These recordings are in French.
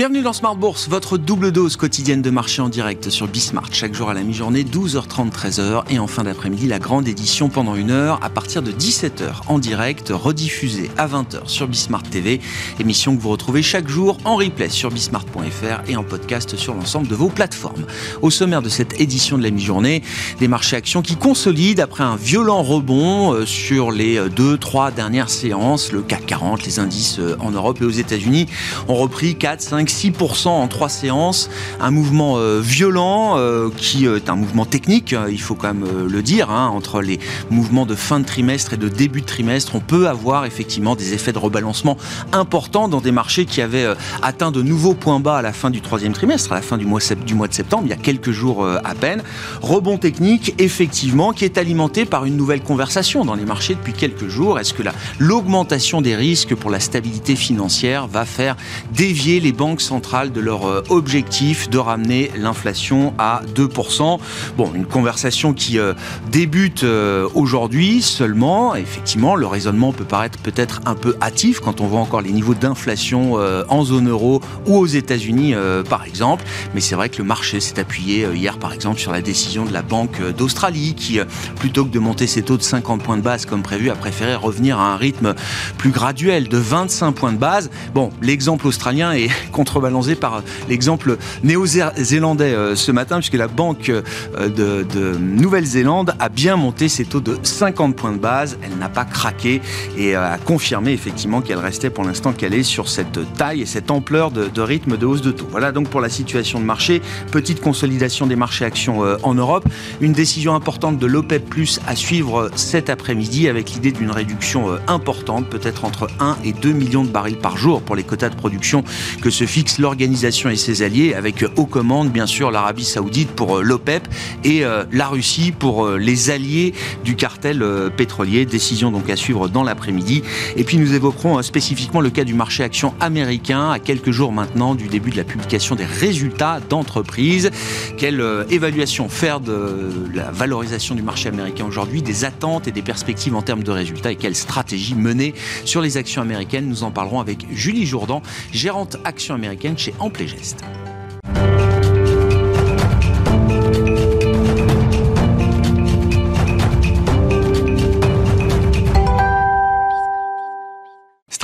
Bienvenue dans Smart Bourse, votre double dose quotidienne de marché en direct sur Bismart. Chaque jour à la mi-journée, 12h30, 13h. Et en fin d'après-midi, la grande édition pendant une heure à partir de 17h en direct, rediffusée à 20h sur Bismart TV. Émission que vous retrouvez chaque jour en replay sur bismart.fr et en podcast sur l'ensemble de vos plateformes. Au sommaire de cette édition de la mi-journée, des marchés actions qui consolident après un violent rebond euh, sur les 2-3 dernières séances. Le CAC 40, les indices euh, en Europe et aux États-Unis ont repris 4, 5, 6% en trois séances. Un mouvement euh, violent euh, qui est un mouvement technique, euh, il faut quand même le dire. Hein, entre les mouvements de fin de trimestre et de début de trimestre, on peut avoir effectivement des effets de rebalancement importants dans des marchés qui avaient atteint de nouveaux points bas à la fin du troisième trimestre, à la fin du mois de septembre, il y a quelques jours à peine. Rebond technique, effectivement, qui est alimenté par une nouvelle conversation dans les marchés depuis quelques jours. Est-ce que l'augmentation des risques pour la stabilité financière va faire dévier les banques centrale de leur euh, objectif de ramener l'inflation à 2%. Bon, une conversation qui euh, débute euh, aujourd'hui seulement. Effectivement, le raisonnement peut paraître peut-être un peu hâtif quand on voit encore les niveaux d'inflation en zone euro ou aux États-Unis, par exemple. Mais c'est vrai que le marché s'est appuyé hier, par exemple, sur la décision de la Banque d'Australie qui, plutôt que de monter ses taux de 50 points de base comme prévu, a préféré revenir à un rythme plus graduel de 25 points de base. Bon, l'exemple australien est contre contrebalancé par l'exemple néo-zélandais euh, ce matin, puisque la Banque euh, de, Nouvelle-Zélande a bien monté ses taux de 50 points de base. Elle n'a pas craqué et a confirmé effectivement qu'elle restait pour l'instant est sur cette taille et cette ampleur de, rythme de hausse de taux. Voilà donc pour la situation de marché. Petite consolidation des marchés actions euh, en Europe. Une décision importante de l'OPEP Plus à suivre cet après-midi avec l'idée d'une réduction importante, peut-être entre 1 et 2 millions de barils par jour pour les quotas de production que se fixe l'organisation et ses alliés, avec aux commandes, bien sûr, l'Arabie Saoudite pour euh, l'OPEP et euh, la Russie pour euh, les alliés du cartel pétrolier. Décision donc à suivre dans l'après-midi. Et puis nous évoquerons spécifiquement le cas du marché action américain à quelques jours maintenant du début de la publication des résultats d'entreprise. Quelle évaluation faire de la valorisation du marché américain aujourd'hui, des attentes et des perspectives en termes de résultats et quelle stratégie mener sur les actions américaines? Nous en parlerons avec Julie Jourdan, gérante action américaine chez Amplégeste.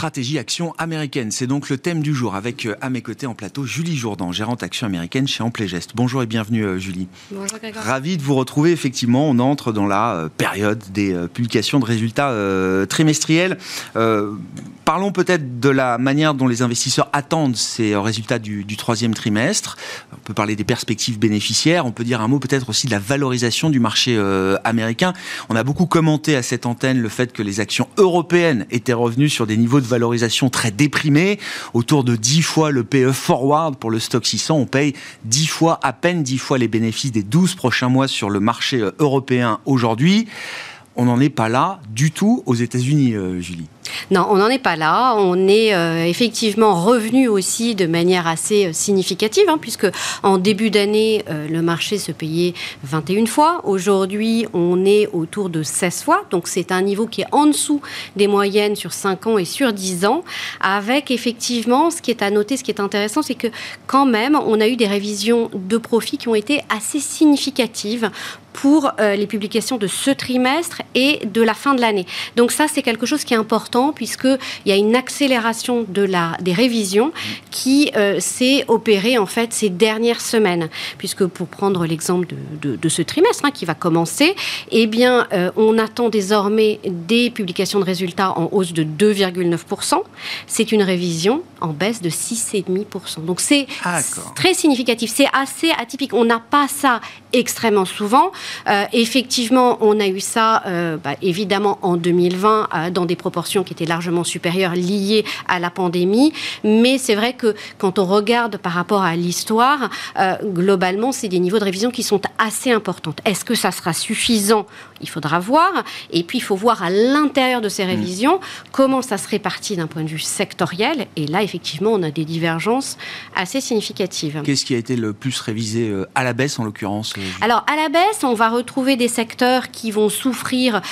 Stratégie action américaine. C'est donc le thème du jour avec euh, à mes côtés en plateau Julie Jourdan, gérante action américaine chez Amplégeste. Bonjour et bienvenue euh, Julie. Bonjour Grégoire. Ravi de vous retrouver. Effectivement, on entre dans la euh, période des publications de résultats trimestriels. Parlons peut-être de la manière dont les investisseurs attendent ces résultats du, du, troisième trimestre. On peut parler des perspectives bénéficiaires. On peut dire un mot peut-être aussi de la valorisation du marché américain. On a beaucoup commenté à cette antenne le fait que les actions européennes étaient revenues sur des niveaux de valorisation très déprimée, autour de 10 fois le PE forward pour le stock 600. On paye 10 fois, à peine 10 fois les bénéfices des 12 prochains mois sur le marché euh, européen aujourd'hui. On n'en est pas là du tout aux États-Unis, euh, Julie. Non, on n'en est pas là. On est euh, effectivement revenu aussi de manière assez euh, significative, hein, puisque en début d'année, le marché se payait 21 fois. Aujourd'hui, on est autour de 16 fois. Donc c'est un niveau qui est en dessous des moyennes sur 5 ans et sur 10 ans, avec effectivement, ce qui est à noter, ce qui est intéressant, c'est que quand même, on a eu des révisions de profit qui ont été assez significatives pour les publications de ce trimestre et de la fin de l'année. Donc ça, c'est quelque chose qui est important puisqu'il y a une accélération de la, des révisions qui euh, s'est opérée en fait ces dernières semaines. Puisque pour prendre l'exemple de, ce trimestre hein, qui va commencer, eh bien, euh, on attend désormais des publications de résultats en hausse de 2,9%. C'est une révision en baisse de 6,5%. Donc c'est très significatif. C'est assez atypique. On n'a pas ça extrêmement souvent. Euh, effectivement, on a eu ça bah, évidemment en 2020 dans des proportions qui était largement supérieure liée à la pandémie. Mais c'est vrai que quand on regarde par rapport à l'histoire, euh, globalement, c'est des niveaux de révision qui sont assez importants. Est-ce que ça sera suffisant? Il faudra voir. Et puis, il faut voir à l'intérieur de ces mm. révisions comment ça se répartit d'un point de vue sectoriel. Et là, effectivement, on a des divergences assez significatives. Qu'est-ce qui a été le plus révisé euh, à la baisse, en l'occurrence Alors, à la baisse, on va retrouver des secteurs qui vont souffrir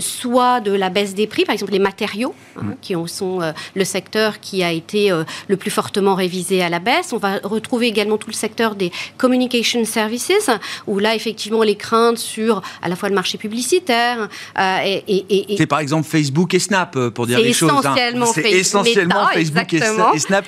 soit de la baisse des prix, par exemple les matériaux, hein, mm. qui sont le secteur qui a été le plus fortement révisé à la baisse. On va retrouver également tout le secteur des communication services, où là, effectivement, les craintes sur à la fois le marché publicitaire et, et, c'est par exemple Facebook et Snap, euh, pour dire les choses. Hein. C'est essentiellement Facebook et, Snap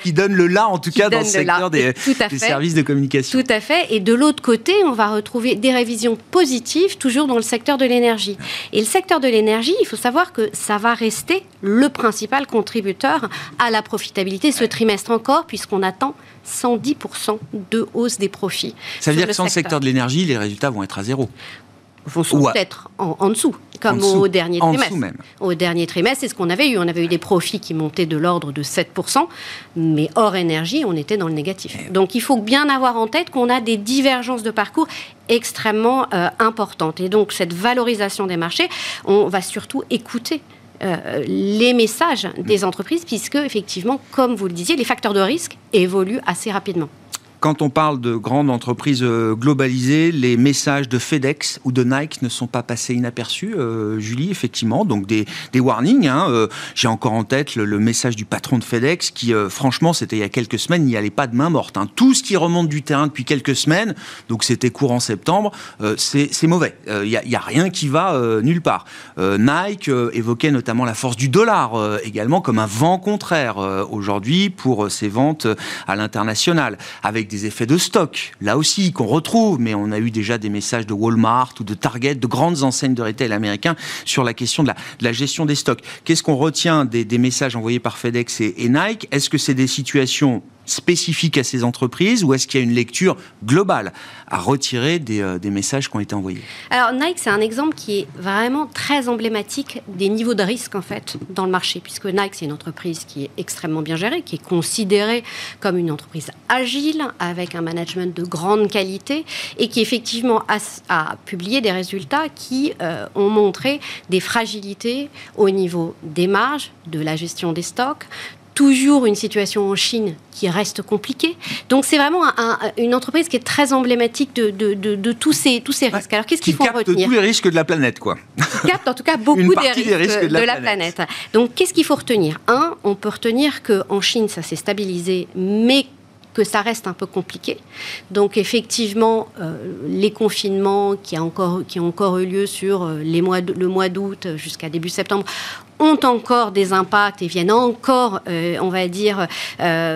qui donnent le là, en tout cas, dans le secteur des, services de communication. Tout à fait. Et de l'autre côté, on va retrouver des révisions positives, toujours dans le secteur de l'énergie. Et le secteur de l'énergie, il faut savoir que ça va rester le principal contributeur à la profitabilité ce trimestre encore, puisqu'on attend 110% de hausse des profits. Ça veut dire que sans le secteur de l'énergie, les résultats vont être à zéro vont peut-être en, dessous, comme au dernier trimestre. Au dernier trimestre, c'est ce qu'on avait eu. On avait eu des profits qui montaient de l'ordre de 7%, mais hors énergie, on était dans le négatif. Eh Donc il faut bien avoir en tête qu'on a des divergences de parcours extrêmement euh, importantes. Et donc cette valorisation des marchés, on va surtout écouter euh, les messages des entreprises, puisque effectivement, comme vous le disiez, les facteurs de risque évoluent assez rapidement quand on parle de grandes entreprises euh, globalisées, les messages de FedEx ou de Nike ne sont pas passés inaperçus, euh, Julie, effectivement. Donc des, warnings. Hein, euh, j'ai encore en tête le, message du patron de FedEx qui, franchement, c'était il y a quelques semaines, n'y allait pas de main morte. Hein. Tout ce qui remonte du terrain depuis quelques semaines, donc c'était courant septembre, c'est mauvais. Il n'y a, a, rien qui va nulle part. Nike évoquait notamment la force du dollar également comme un vent contraire aujourd'hui pour ses ventes à l'international, avec des effets de stock, là aussi, qu'on retrouve, mais on a eu déjà des messages de Walmart ou de Target, de grandes enseignes de retail américains, sur la question de la, gestion des stocks. Qu'est-ce qu'on retient des, messages envoyés par FedEx et Nike? Est-ce que c'est des situations spécifique à ces entreprises ou est-ce qu'il y a une lecture globale à retirer des, euh, messages qui ont été envoyés? Alors Nike, c'est un exemple qui est vraiment très emblématique des niveaux de risque en fait dans le marché, puisque Nike, c'est une entreprise qui est extrêmement bien gérée, qui est considérée comme une entreprise agile, avec un management de grande qualité, et qui effectivement a, publié des résultats qui euh, ont montré des fragilités au niveau des marges, de la gestion des stocks, toujours une situation en Chine qui reste compliquée. Donc c'est vraiment une entreprise qui est très emblématique de, tous, ces, tous ces risques. Alors qu'est-ce qu'il faut retenir tous les risques de la planète, quoi. Qui capte en tout cas beaucoup des risques, de, la, planète. Donc qu'est-ce qu'il faut retenir? Un, on peut retenir qu'en Chine, ça s'est stabilisé, mais que ça reste un peu compliqué. Donc effectivement, euh, les confinements qui, a encore, qui ont encore eu lieu sur euh, le mois d'août jusqu'à début septembre ont encore des impacts et viennent encore, euh, on va dire,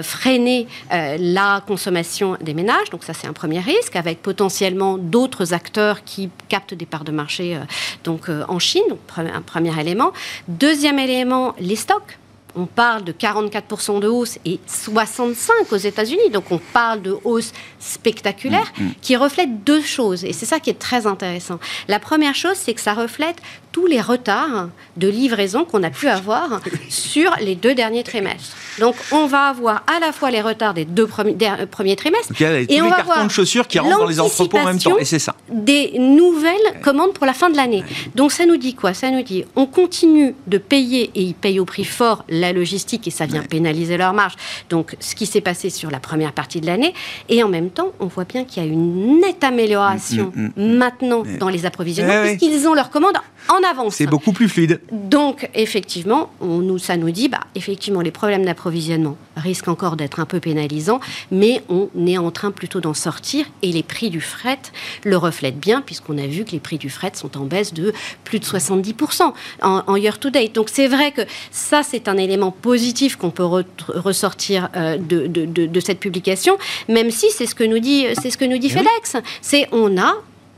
freiner la consommation des ménages. Donc ça, c'est un premier risque, avec potentiellement d'autres acteurs qui captent des parts de marché donc, en Chine. Donc, un premier élément. Deuxième élément, les stocks on parle de 44% de hausse et 65 aux États-Unis. Donc on parle de hausse spectaculaire mm, mm. qui reflète deux choses. Et c'est ça qui est très intéressant. La première chose, c'est que ça reflète tous les retards de livraison qu'on a pu avoir sur les deux derniers trimestres. Donc on va avoir à la fois les retards des deux premiers, euh, premiers trimestres et on va avoir de chaussures qui rentrent dans les entrepôts en même temps. Et c'est ça. Des nouvelles commandes pour la fin de l'année. Donc ça nous dit quoi? Ça nous dit on continue de payer et ils payent au prix fort la logistique et ça vient pénaliser leur marge. Donc ce qui s'est passé sur la première partie de l'année et en même temps on voit bien qu'il y a une nette amélioration mm, mm, mm, maintenant dans les approvisionnements puisqu'ils ont leurs commandes en avance. C'est beaucoup plus fluide. Donc, effectivement, on nous, ça nous dit, bah, effectivement, les problèmes d'approvisionnement risquent encore d'être un peu pénalisants, mais on est en train plutôt d'en sortir et les prix du fret le reflètent bien, puisqu'on a vu que les prix du fret sont en baisse de plus de 70% en, year to date. Donc, c'est vrai que ça, c'est un élément positif qu'on peut ressortir euh, de, de, de, cette publication, même si c'est ce que nous dit, ce que nous dit eh FedEx. C'est on a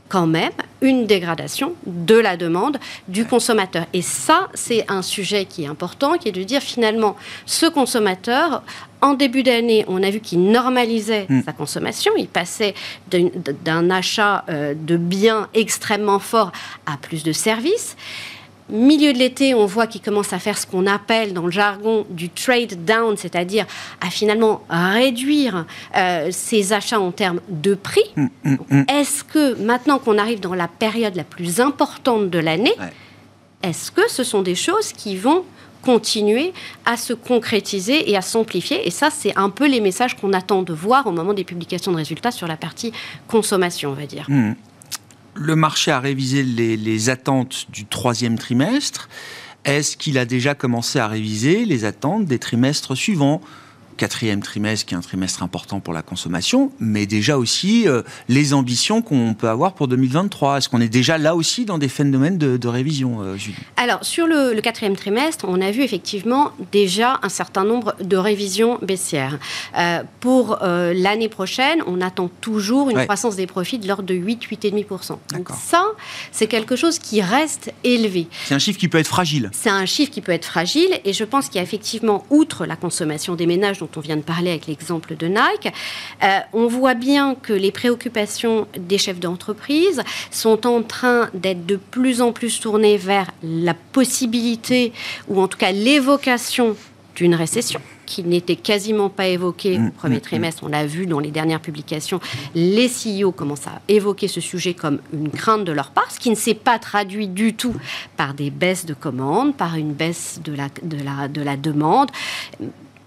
quand même une dégradation de la demande du consommateur. Et ça, c'est un sujet qui est important, qui est de dire finalement, ce consommateur, en début d'année, on a vu qu'il normalisait hmm. sa consommation, il passait d'un achat euh, de biens extrêmement fort à plus de services milieu de l'été, on voit qu'il commence à faire ce qu'on appelle dans le jargon du trade down, c'est-à-dire à finalement réduire euh, ses achats en termes de prix. Mm, mm, mm. Est-ce que maintenant qu'on arrive dans la période la plus importante de l'année, est-ce que ce sont des choses qui vont continuer à se concrétiser et à s'amplifier? Et ça, c'est un peu les messages qu'on attend de voir au moment des publications de résultats sur la partie consommation, on va dire. Mmh. Le marché a révisé les attentes du troisième trimestre. Est-ce qu'il a déjà commencé à réviser les attentes des trimestres suivants? Quatrième trimestre, qui est un trimestre important pour la consommation, mais déjà aussi euh, les ambitions qu'on peut avoir pour 2023. Est-ce qu'on est déjà là aussi dans des phénomènes de, révision, euh, Julie? Alors, sur le, quatrième trimestre, on a vu effectivement déjà un certain nombre de révisions baissières. Euh, pour l'année prochaine, on attend toujours une croissance des profits de l'ordre de 8-8,5%. Donc ça, c'est quelque chose qui reste élevé. C'est un chiffre qui peut être fragile. C'est un chiffre qui peut être fragile, et je pense qu'il y a effectivement, outre la consommation des ménages, on vient de parler avec l'exemple de Nike, euh, on voit bien que les préoccupations des chefs d'entreprise sont en train d'être de plus en plus tournées vers la possibilité, ou en tout cas l'évocation d'une récession qui n'était quasiment pas évoquée au mm, premier mm, mm. trimestre. On l'a vu dans les dernières publications. Les CEO commencent à évoquer ce sujet comme une crainte de leur part, ce qui ne s'est pas traduit du tout par des baisses de commandes, par une baisse de la, de la, de la demande.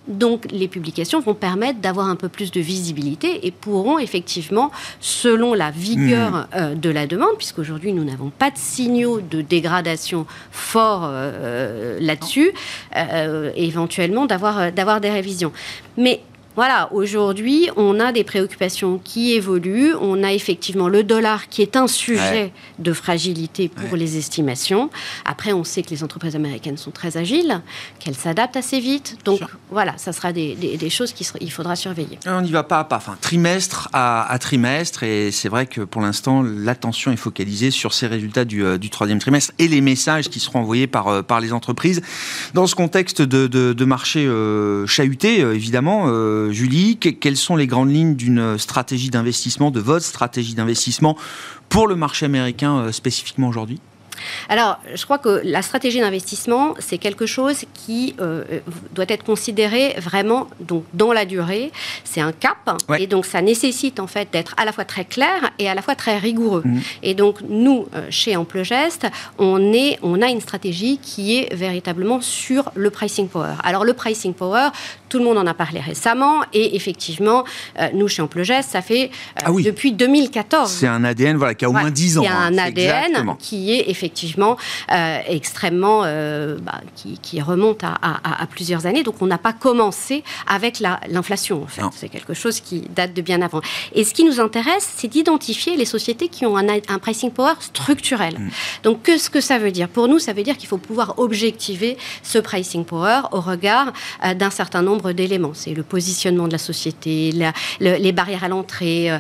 Donc les publications vont permettre d'avoir un peu plus de visibilité et pourront effectivement, selon la vigueur hmm. euh, de la demande, puisqu'aujourd'hui nous n'avons pas de signaux de dégradation forts euh, là-dessus, euh, éventuellement d'avoir, d'avoir des révisions. Mais voilà, aujourd'hui, on a des préoccupations qui évoluent. On a effectivement le dollar qui est un sujet de fragilité pour les estimations. Après, on sait que les entreprises américaines sont très agiles, qu'elles s'adaptent assez vite. Donc voilà, ça sera des, choses qu'il faudra surveiller. On n'y va pas à pas, enfin, trimestre à, trimestre. Et c'est vrai que pour l'instant, l'attention est focalisée sur ces résultats du, euh, troisième trimestre et les messages qui seront envoyés par, euh, par les entreprises. Dans ce contexte de, marché euh, chahuté, évidemment, Julie, quelles sont les grandes lignes d'une stratégie d'investissement, de votre stratégie d'investissement pour le marché américain euh, spécifiquement aujourd'hui? Alors, je crois que la stratégie d'investissement, c'est quelque chose qui euh, doit être considéré vraiment donc, dans la durée. C'est un cap, et donc ça nécessite en fait d'être à la fois très clair et à la fois très rigoureux. Mmh. Et donc, nous, euh, chez Amplegest, on, est, on a une stratégie qui est véritablement sur le pricing power. Alors, le pricing power, tout le monde en a parlé récemment, et effectivement, euh, nous, chez Amplegest, ça fait ah depuis 2014. C'est un ADN voilà, qui a au moins 10 ans. C'est un ADN hein, qui est effectivement euh, extrêmement, euh, bah, qui, remonte à, plusieurs années. Donc on n'a pas commencé avec l'inflation, en fait. C'est quelque chose qui date de bien avant. Et ce qui nous intéresse, c'est d'identifier les sociétés qui ont un, pricing power structurel. Mm. Donc qu'est-ce que ça veut dire? Pour nous, ça veut dire qu'il faut pouvoir objectiver ce pricing power au regard euh, d'un certain nombre d'éléments. C'est le positionnement de la société, les barrières à l'entrée,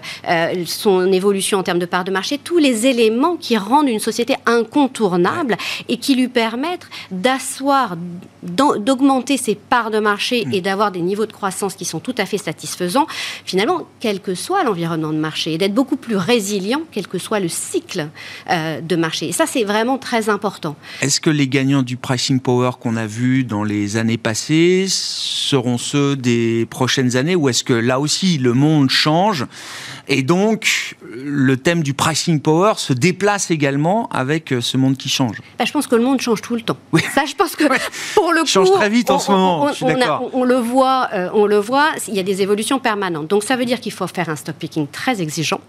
son évolution en termes de part de marché, tous les éléments qui rendent une société incontournable et qui lui permettent d'asseoir, d'augmenter ses parts de marché mm. et d'avoir des niveaux de croissance qui sont tout à fait satisfaisants, finalement, quel que soit l'environnement de marché, et d'être beaucoup plus résilient, quel que soit le cycle euh, de marché. Et ça, c'est vraiment très important. Est-ce que les gagnants du pricing power qu'on a vu dans les années passées seront ceux des prochaines années ou est-ce que là aussi le monde change? Et donc, le thème du pricing power se déplace également avec euh, ce monde qui change. Bah, je pense que le monde change tout le temps. Ça, je pense que pour le coup, change très vite en ce moment. On, le voit, euh, on le voit. Il y a des évolutions permanentes. Donc, ça veut dire qu'il faut faire un stock picking très exigeant,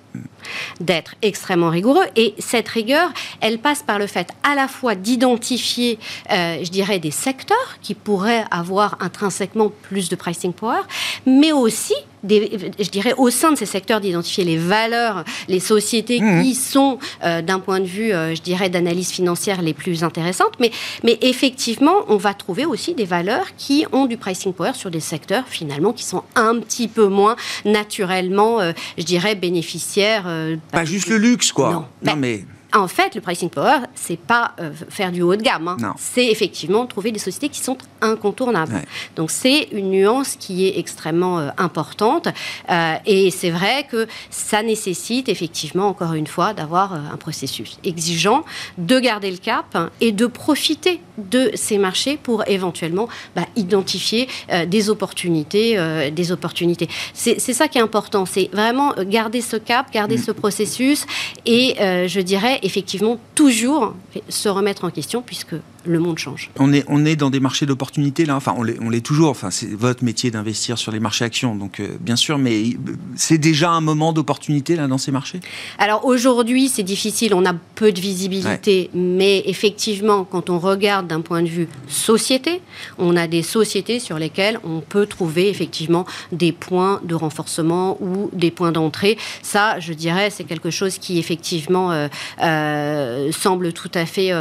d'être extrêmement rigoureux. Et cette rigueur, elle passe par le fait à la fois d'identifier, euh, je dirais, des secteurs qui pourraient avoir intrinsèquement plus de pricing power, mais aussi je dirais, au sein de ces secteurs, d'identifier les valeurs, les sociétés mmh. qui sont, euh, d'un point de vue, euh, je dirais, d'analyse financière les plus intéressantes. Mais, mais effectivement, on va trouver aussi des valeurs qui ont du pricing power sur des secteurs, finalement, qui sont un petit peu moins naturellement, euh, je dirais, bénéficiaires. pas juste le luxe, quoi. Non, non mais en fait, le pricing power, c'est pas euh, faire du haut de gamme. Hein. C'est effectivement trouver des sociétés qui sont incontournables. Donc c'est une nuance qui est extrêmement euh, importante. Euh, et c'est vrai que ça nécessite effectivement, encore une fois, d'avoir un processus exigeant, de garder le cap et de profiter de ces marchés pour éventuellement bah, identifier des opportunités. des opportunités. C'est ça qui est important. C'est vraiment garder ce cap, garder mm. ce processus et je dirais effectivement toujours se remettre en question, puisque le monde change. On est, on est dans des marchés d'opportunités là, enfin on l'est toujours, enfin, c'est votre métier d'investir sur les marchés actions, donc euh, bien sûr, mais c'est déjà un moment d'opportunité là dans ces marchés? Alors aujourd'hui c'est difficile, on a peu de visibilité, mais effectivement quand on regarde d'un point de vue société, on a des sociétés sur lesquelles on peut trouver effectivement des points de renforcement ou des points d'entrée. Ça, je dirais, c'est quelque chose qui effectivement euh, euh, semble tout à fait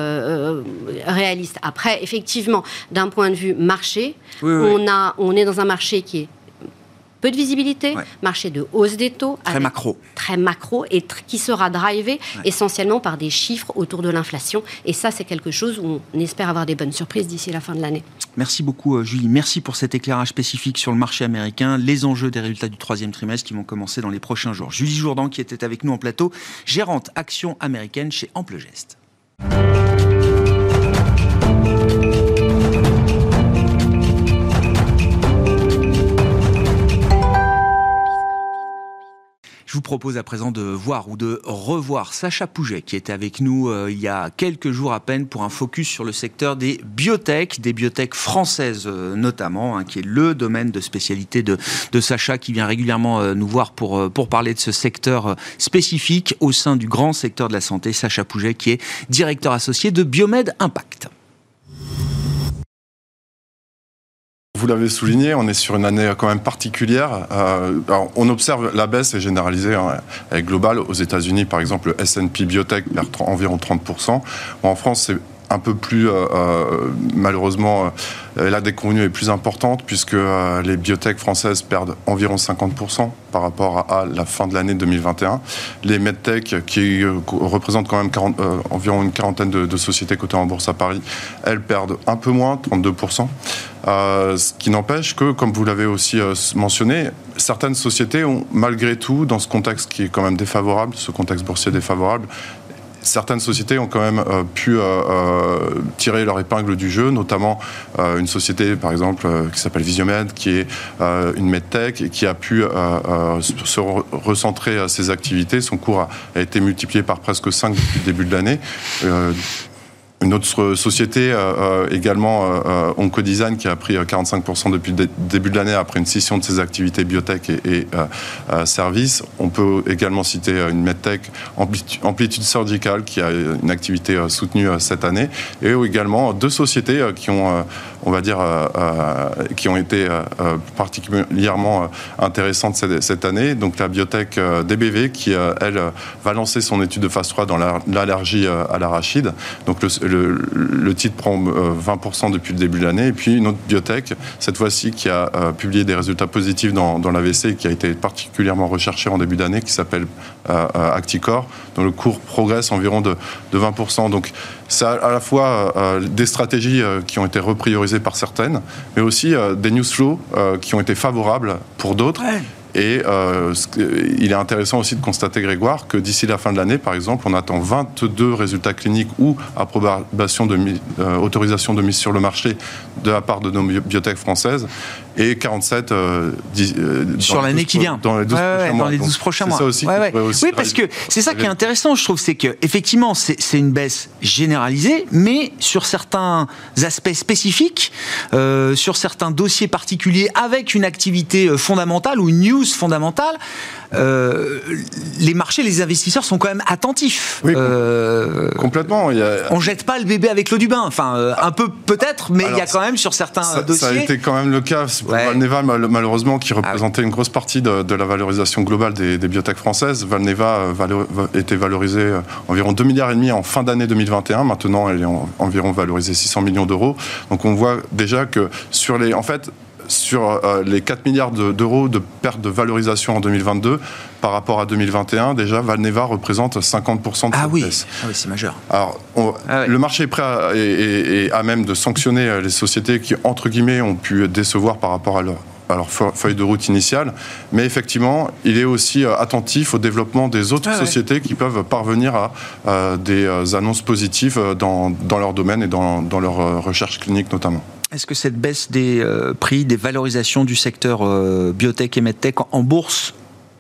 réel après, effectivement, d'un point de vue marché, On, a, on est dans un marché qui est peu de visibilité, marché de hausse des taux. Très macro. Très macro et qui sera drivé essentiellement par des chiffres autour de l'inflation. Et ça, c'est quelque chose où on espère avoir des bonnes surprises d'ici la fin de l'année. Merci beaucoup, euh, Julie. Merci pour cet éclairage spécifique sur le marché américain, les enjeux des résultats du troisième trimestre qui vont commencer dans les prochains jours. Julie Jourdan, qui était avec nous en plateau, gérante action américaine chez Amplegest. Je vous propose à présent de voir ou de revoir Sacha Pouget, qui était avec nous euh, il y a quelques jours à peine pour un focus sur le secteur des biotech, des biotech françaises euh, notamment, hein, qui est le domaine de spécialité de, Sacha, qui vient régulièrement euh, nous voir pour, pour parler de ce secteur spécifique au sein du grand secteur de la santé. Sacha Pouget, qui est directeur associé de Biomed Impact. Vous l'avez souligné, on est sur une année quand même particulière. Euh, on observe la baisse est généralisée, hein, elle est globale. Aux États-Unis, par exemple, le S&P Biotech perd environ 30%. En France, c'est un peu plus, euh, euh, malheureusement, euh, la déconvenue est plus importante puisque les biotech françaises perdent environ 50% par rapport à, la fin de l'année 2021. Les medtech, qui représentent quand même environ une quarantaine de, sociétés cotées en bourse à Paris, elles perdent un peu moins, 32%. ce qui n'empêche que, comme vous l'avez aussi mentionné, certaines sociétés ont malgré tout, dans ce contexte qui est quand même défavorable, ce contexte boursier défavorable, certaines sociétés ont quand même euh, pu euh, euh, tirer leur épingle du jeu, notamment une société, par exemple, qui s'appelle Visiomed, qui est une medtech et qui a pu se recentrer ses activités. Son cours a, été multiplié par presque 5 depuis le début de l'année. Une autre société euh, euh également, euh, euh Oncodesign, qui a pris 45% euh, depuis le début de l'année après une scission de ses activités biotech et, services. On peut également citer une medtech, Amplitude Surgical, qui a une activité soutenue cette année. Et également deux sociétés qui ont, on va dire, qui ont été particulièrement intéressantes cette, année. Donc la biotech DBV, qui, elle, va lancer son étude de phase 3 dans l'allergie à l'arachide. Donc le, titre prend 20% euh, depuis le début de l'année. Et puis une autre biotech, cette fois-ci, qui a euh, publié des résultats positifs dans, dans l'AVC qui a été particulièrement recherché en début d'année, qui s'appelle euh, Acticor, dont le cours progresse environ de, 20%. Donc c'est à la fois des stratégies qui ont été repriorisées par certaines, mais aussi des news flows qui ont été favorables pour d'autres. Et euh, il est intéressant aussi de constater, Grégoire, que d'ici la fin de l'année, par exemple, on attend 22 résultats cliniques ou approbation de, euh, autorisation de mise sur le marché de la part de nos biotech françaises et 47 euh, euh, sur l'année qui vient dans les 12 prochains mois. Les 12 prochains mois. Ça aussi oui, parce que c'est ça qui est intéressant, je trouve, c'est que effectivement c'est une baisse généralisée, mais sur certains aspects spécifiques, euh, sur certains dossiers particuliers, avec une activité euh, fondamentale ou une news fondamentale. Les marchés, les investisseurs sont quand même attentifs. Oui, complètement. Il On jette pas le bébé avec l'eau du bain. Enfin, un peu peut-être, mais il y a quand même sur certains dossiers. Ça a été quand même le cas pour Valneva, malheureusement, qui représentait une grosse partie de, la valorisation globale des, des biotech françaises. Valneva était valorisée environ 2 milliards et demi en fin d'année 2021. Maintenant, elle est environ valorisée 600 millions d'euros. Donc, on voit déjà que sur les, en fait, sur euh, les 4 milliards d'euros de perte de valorisation en 2022 par rapport à 2021, déjà Valneva représente 50% de ah oui. Ah oui, c'est majeur. Alors, ah le marché est prêt à, et, à même de sanctionner euh, les sociétés qui, entre guillemets, ont pu décevoir par rapport à leur, feuille de route initiale, mais effectivement, il est aussi euh, attentif au développement des autres sociétés qui peuvent parvenir à, des annonces positives dans, leur domaine et dans, dans leur recherche clinique notamment. Est-ce que cette baisse des euh, prix, des valorisations du secteur euh, biotech et medtech en, bourse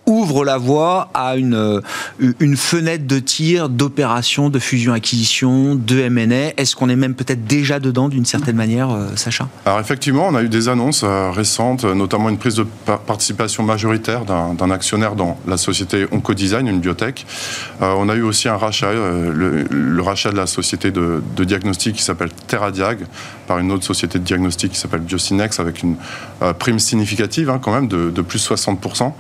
ouvre la voie à une, euh, une fenêtre de tir, d'opération, de fusion-acquisition, de M&A. Est-ce qu'on est même peut-être déjà dedans d'une certaine manière, Sacha? Alors effectivement, on a eu des annonces récentes, notamment une prise de participation majoritaire d'un actionnaire dans la société Oncodesign, une biotech. on a eu aussi un rachat, le, rachat de la société de, diagnostic qui s'appelle TerraDiag par une autre société de diagnostic qui s'appelle Biocinex avec une prime significative hein, quand même de, de plus 60%.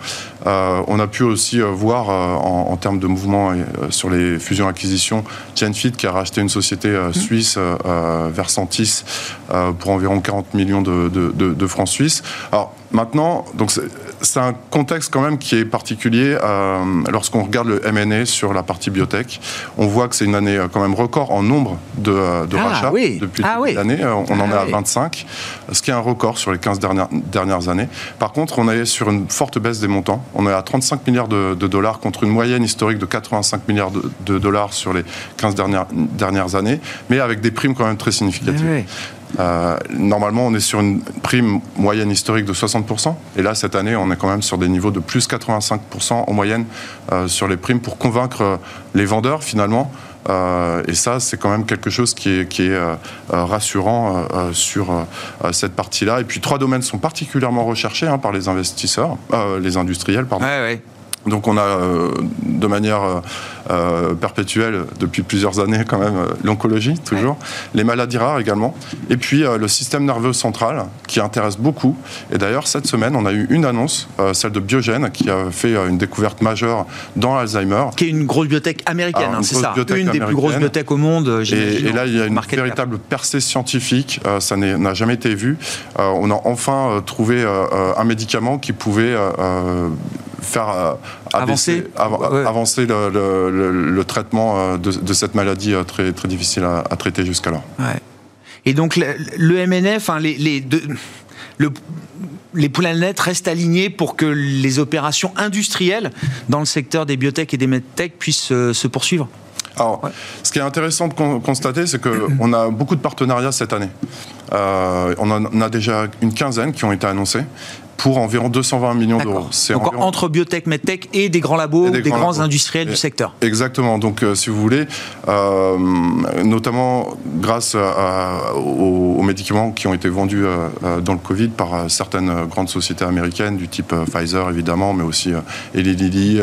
Euh, on a pu aussi euh, voir euh, en, termes de mouvement sur les fusions-acquisitions, Genfit qui a racheté une société mmh. suisse, Versantis, pour environ 40 millions de, de francs suisses. Alors, Maintenant, donc c'est un contexte quand même qui est particulier. Euh, lorsqu'on regarde le M&A sur la partie biotech, on voit que c'est une année euh, quand même record en nombre de, euh, de ah, rachats depuis ah, l'année. On en ah est à 25, ce qui est un record sur les 15 dernières, dernières années. Par contre, on est sur une forte baisse des montants. On est à 35 milliards de, dollars contre une moyenne historique de 85 milliards de, dollars sur les 15 dernières, dernières années, mais avec des primes quand même très significatives. Euh, normalement, on est sur une prime moyenne historique de 60%. Et là, cette année, on est quand même sur des niveaux de plus 85% en moyenne euh, sur les primes pour convaincre euh, les vendeurs, finalement. et ça, c'est quand même quelque chose qui est, qui est rassurant sur cette partie-là. Et puis, trois domaines sont particulièrement recherchés hein, par les investisseurs, les industriels, pardon. Donc on a euh, de manière euh, euh, perpétuelle depuis plusieurs années quand même l'oncologie toujours, les maladies rares également, et puis le système nerveux central qui intéresse beaucoup. Et d'ailleurs cette semaine on a eu une annonce, celle de Biogène qui a fait une découverte majeure dans Alzheimer. Qui est une grosse bibliothèque américaine, ah, hein, c'est ça, une des plus grosses bibliothèques au monde. Et, et, là il y a une véritable percée scientifique, ça n'a jamais été vu. on a enfin trouvé un médicament qui pouvait faire euh, avancer, avancer le, traitement euh, de, cette maladie euh, très, très difficile à, traiter jusqu'alors. Et donc le, MNF, les, les, le, les planètes restent alignées pour que les opérations industrielles dans le secteur des biotech et des medtech puissent se poursuivre? Alors, ce qui est intéressant de constater, c'est qu'on a beaucoup de partenariats cette année. on en a déjà une quinzaine qui ont été annoncés pour environ 220 millions d'euros. Donc entre biotech, medtech et des grands labos, des, grands, industriels du secteur. Exactement. Donc euh, si vous voulez, euh, notamment grâce aux, médicaments qui ont été vendus euh, dans le Covid par certaines grandes sociétés américaines du type Pfizer évidemment, mais aussi Eli Lilly,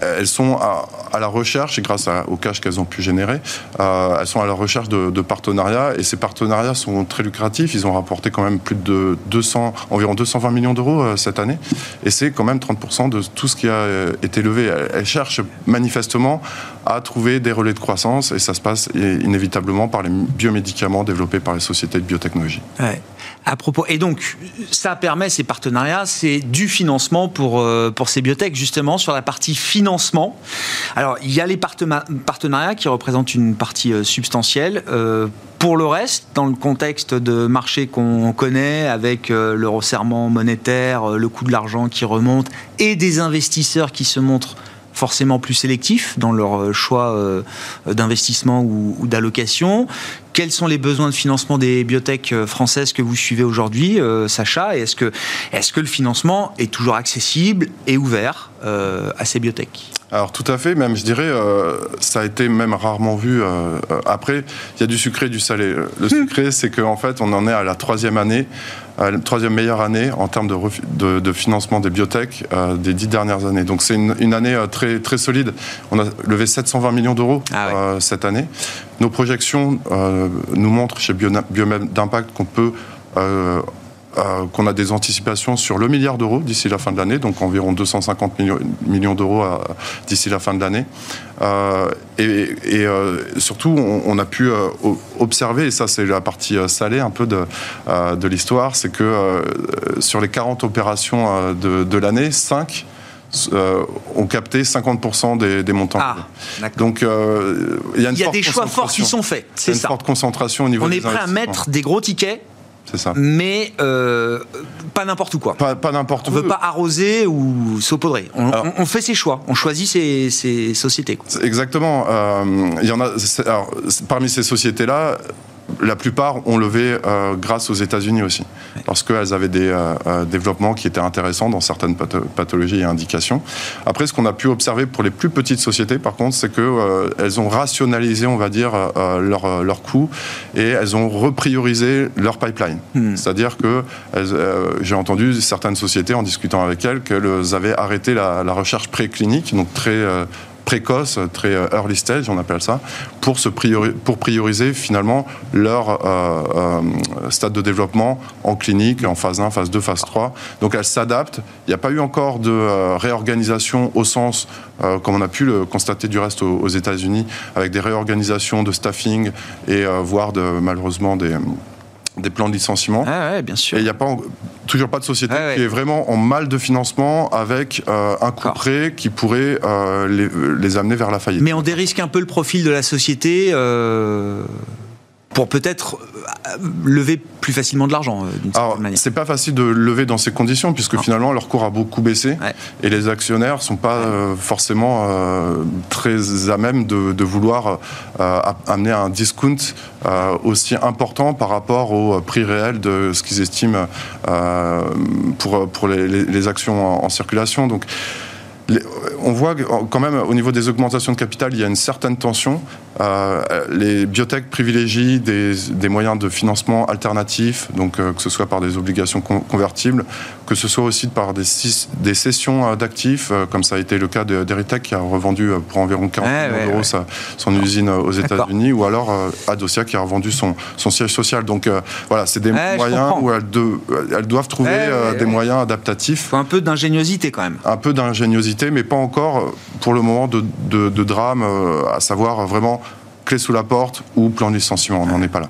elles sont à, la recherche, grâce au cash qu'elles ont pu générer, elles sont à la recherche de, partenariats et ces partenariats sont très lucratifs. Ils ont rapporté quand même plus de 200, environ 220 millions d'euros euh, cette année. Et c'est quand même 30% de tout ce qui a euh, été levé. Elle cherche manifestement à trouver des relais de croissance et ça se passe inévitablement par les biomédicaments développés par les sociétés de biotechnologie. À propos, et donc, ça permet ces partenariats, c'est du financement pour, euh, pour ces biotech, justement, sur la partie financement. Alors, il y a les partenariats qui représentent une partie substantielle. Pour le reste, dans le contexte de marché qu'on connaît, avec euh, le resserrement monétaire, euh, le coût de l'argent qui remonte, et des investisseurs qui se montrent forcément plus sélectifs dans leur euh, choix d'investissement ou, d'allocation. Quels sont les besoins de financement des biotech françaises que vous suivez aujourd'hui, Sacha? Est-ce que, est que le financement est toujours accessible et ouvert à ces biotech? Alors tout à fait, même je dirais, euh, ça a été même rarement vu. Euh, euh, après, il y a du sucré et du salé. Le hmm. sucré, c'est qu'en fait, on en est à la troisième année, la troisième meilleure année en termes de, de, financement des biotech des dix dernières années. Donc c'est une, année très, très solide. On a levé 720 millions d'euros ah cette année. Nos projections nous montrent chez Biomed d'Impact qu'on peut euh, qu'on a des anticipations sur le milliard d'euros d'ici la fin de l'année, donc environ 250 millions, d'euros euh, d'ici la fin de l'année. Euh, et, surtout, on, a pu observer, et ça c'est la partie salée un peu de, de l'histoire, c'est que sur les 40 opérations de, l'année, 5 ont capté 50% des, montants. Ah, Donc, il y a, des choix forts qui sont faits. C'est une forte concentration au niveau. On est prêt à mettre des gros tickets ça. Mais euh, pas n'importe où quoi. Pas, n'importe où. On veut pas arroser ou saupoudrer. On, fait ses choix. On choisit ses, sociétés. Exactement. Euh, il y en a. parmi ces sociétés-là, la plupart ont levé euh, grâce aux États-Unis aussi, parce qu'elles avaient des euh, euh, développements qui étaient intéressants dans certaines pathologies et indications. Après, ce qu'on a pu observer pour les plus petites sociétés, par contre, c'est qu'elles ont rationalisé, on va dire, leurs leur coûts et elles ont repriorisé leur pipeline. Hmm. C'est-à-dire que j'ai entendu certaines sociétés en discutant avec elles qu'elles avaient arrêté la, la recherche préclinique, donc très précoce, très euh, early stage, on appelle ça, pour, se pour prioriser finalement leur euh, euh, stade de développement en clinique, en phase 1, phase 2, phase 3. Donc elles s'adaptent. Il n'y a pas eu encore de réorganisation au sens, comme on a pu le constater du reste aux, aux États-Unis, avec des réorganisations de staffing et voire malheureusement des des plans de licenciement. Ah bien sûr. Et il n'y a pas, toujours pas de société ah qui est vraiment en mal de financement avec euh, un coup prêt qui pourrait euh, les, les, amener vers la faillite. Mais on dérisque un peu le profil de la société euh, pour peut-être euh, lever plus facilement de l'argent euh, manière. C'est pas facile de lever dans ces conditions puisque finalement leur cours a beaucoup baissé et les actionnaires sont pas euh, forcément très à même de, vouloir amener un discount aussi important par rapport au prix réel de ce qu'ils estiment pour, pour les, actions en, circulation. Donc on voit quand même au niveau des augmentations de capital, il y a une certaine tension. Euh, les biotech privilégient des, moyens de financement alternatifs, donc euh, que ce soit par des obligations convertibles, que ce soit aussi par des, des cessions euh, d'actifs, comme ça a été le cas d'Eritech qui a revendu pour environ 40 millions d'euros son usine aux États-Unis, ou alors Adosia qui a revendu son, son siège social. Donc voilà, c'est des moyens où elles, elles, doivent trouver des moyens adaptatifs. Faut un peu d'ingéniosité quand même. Un peu d'ingéniosité, mais pas encore pour le moment de, drame, à savoir vraiment clé sous la porte ou plan de. On n'en est pas là.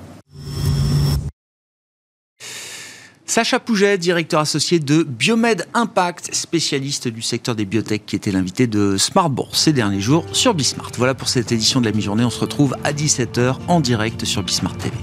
Sacha Pouget, directeur associé de Biomed Impact, spécialiste du secteur des biotech, qui était l'invité de Smart ces derniers jours sur Bismart. Voilà pour cette édition de la mi-journée. On se retrouve à 17h en direct sur Bismart TV.